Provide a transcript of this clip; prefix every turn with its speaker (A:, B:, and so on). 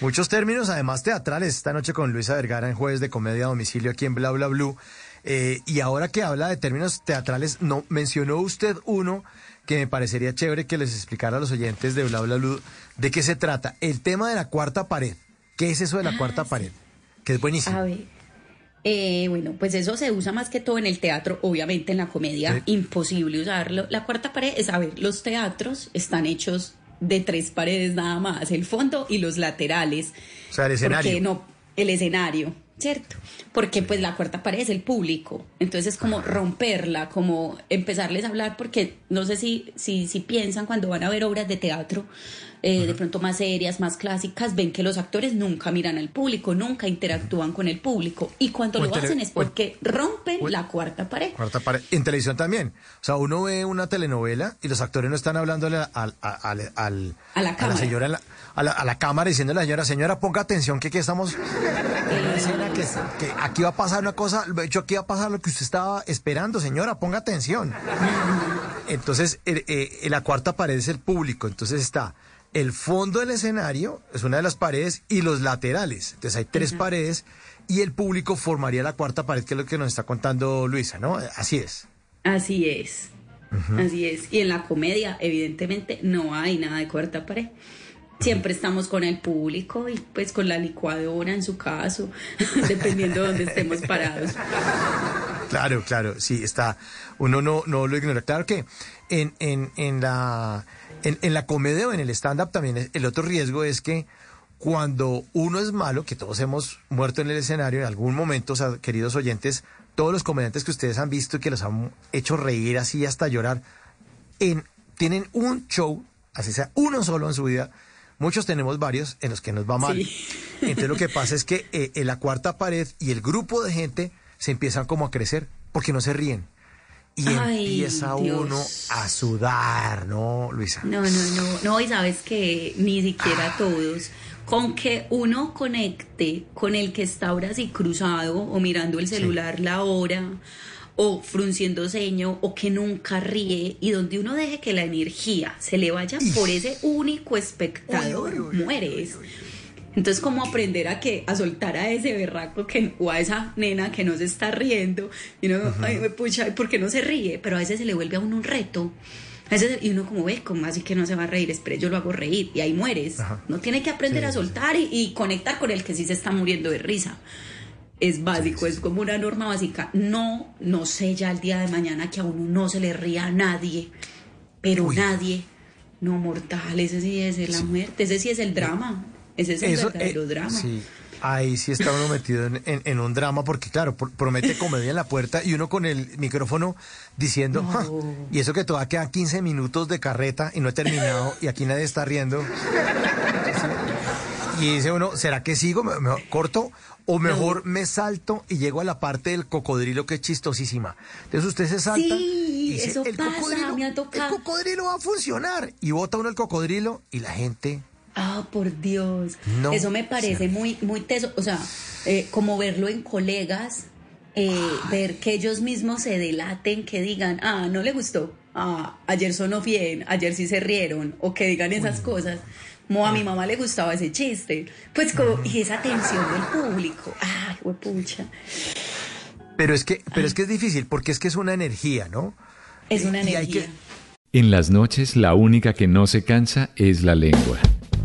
A: Muchos términos, además teatrales, esta noche con Luisa Vergara en Jueves de Comedia a Domicilio aquí en Bla Bla Blue. Eh, y ahora que habla de términos teatrales, no mencionó usted uno que me parecería chévere que les explicara a los oyentes de Bla Bla Blue de qué se trata. El tema de la cuarta pared. ¿Qué es eso de la
B: Ah,
A: cuarta
B: sí.
A: pared? Que es buenísimo.
B: A ver. Eh, bueno, pues eso se usa más que todo en el teatro, obviamente en la comedia,
A: Sí.
B: imposible usarlo. La cuarta pared es, a ver, los teatros están hechos de tres paredes nada más, el fondo y los laterales.
A: O sea, el escenario.
B: Porque no, el escenario, ¿cierto? Porque pues la cuarta pared es el público. Entonces como romperla, como empezarles a hablar, porque no sé si, si, si piensan cuando van a ver obras de teatro, eh, de pronto más serias, más clásicas, ven que los actores nunca miran al público, nunca interactúan con el público. Y cuando
A: O
B: lo hacen es porque rompen la cuarta pared.
A: Cuarta pared. En televisión también. O sea, uno ve una telenovela y los actores no están hablándole al, al- al-
B: A la cámara.
A: señora, en la- a la, a la cámara diciéndole a la señora, señora, ponga atención que aquí estamos en una escena que, que aquí va a pasar una cosa, de hecho aquí va a pasar lo que usted estaba esperando, señora, ponga atención. Entonces, eh, la cuarta pared es el público, entonces está el fondo del escenario, es una de las paredes, y los laterales. Entonces hay tres paredes y el público formaría la cuarta pared, que es lo que nos está contando Luisa, ¿no? Así es.
B: Así es. Así es. Y en la comedia, evidentemente, no hay nada de cuarta pared. Siempre estamos con el público y pues con la licuadora en su caso, dependiendo de dónde estemos parados.
A: Claro, claro, sí, está. Uno no, no lo ignora. Claro que en, en, en la en, en la comedia o en el stand-up también el otro riesgo es que cuando uno es malo, que todos hemos muerto en el escenario en algún momento, o sea, queridos oyentes, todos los comediantes que ustedes han visto y que los han hecho reír así hasta llorar, en, tienen un show, así sea uno solo en su vida. Muchos tenemos varios en los que nos va mal.
B: Sí.
A: Entonces lo que pasa es que eh, en la cuarta pared y el grupo de gente se empiezan como a crecer porque no se ríen. Y
B: Ay,
A: empieza
B: Dios.
A: uno a sudar, ¿no, Luisa?
B: No, no, no, no, y sabes que ni siquiera todos. Con que uno conecte con el que está ahora así cruzado o mirando el celular la hora o frunciendo ceño o que nunca ríe y donde uno deje que la energía se le vaya por ese único espectador,
A: Uy, uy, uy,
B: mueres. Entonces, ¿cómo aprender a que a soltar a ese berraco que, o a esa nena que no se está riendo? Y uno, ay, me pucha, ¿y ¿por qué no se ríe? Pero a veces se le vuelve a uno un reto. A veces, y uno como ve, como así que no se va a reír, espere, yo lo hago reír y ahí mueres.
A: Ajá.
B: No tiene que aprender
A: Sí,
B: a
A: sí,
B: soltar y, y conectar con el que sí se está muriendo de risa. Es básico, es como una norma básica. No, no sé ya el día de mañana que a uno no se le ría a nadie, pero
A: Uy.
B: nadie. No, mortal, ese sí es la muerte, ese sí es el drama. Ese es el verdadero
A: eh,
B: drama.
A: Sí, ahí sí está uno metido en, en- en un drama porque, claro, promete comedia en la puerta y uno con el micrófono diciendo,
B: No.
A: "Ja, y eso que todavía quedan 15 minutos de carreta y no he terminado y aquí nadie está riendo. Y dice uno, ¿será que sigo? ¿Me, me corto? O mejor me salto y llego a la parte del cocodrilo que es chistosísima. Entonces usted se salta
B: Sí,
A: y dice,
B: eso
A: el
B: pasa,
A: cocodrilo,
B: me ha
A: el
B: tocado".
A: cocodrilo va a funcionar. Y bota uno el cocodrilo y la gente
B: Ah, por Dios.
A: No
B: Eso me parece muy, muy teso. O sea, eh, como verlo en colegas, eh, ver que ellos mismos se delaten, que digan, ah, no le gustó. Ah, ayer sonó bien, ayer sí se rieron. O que digan esas cosas. Como a mi mamá le gustaba ese chiste. Pues como, y esa tensión del público. Ay, pucha.
A: Pero es que, pero es que es difícil porque es que es una energía, ¿no?
B: Es una
A: Y hay
B: energía.
A: que-
C: En las noches la única que no se cansa es la lengua.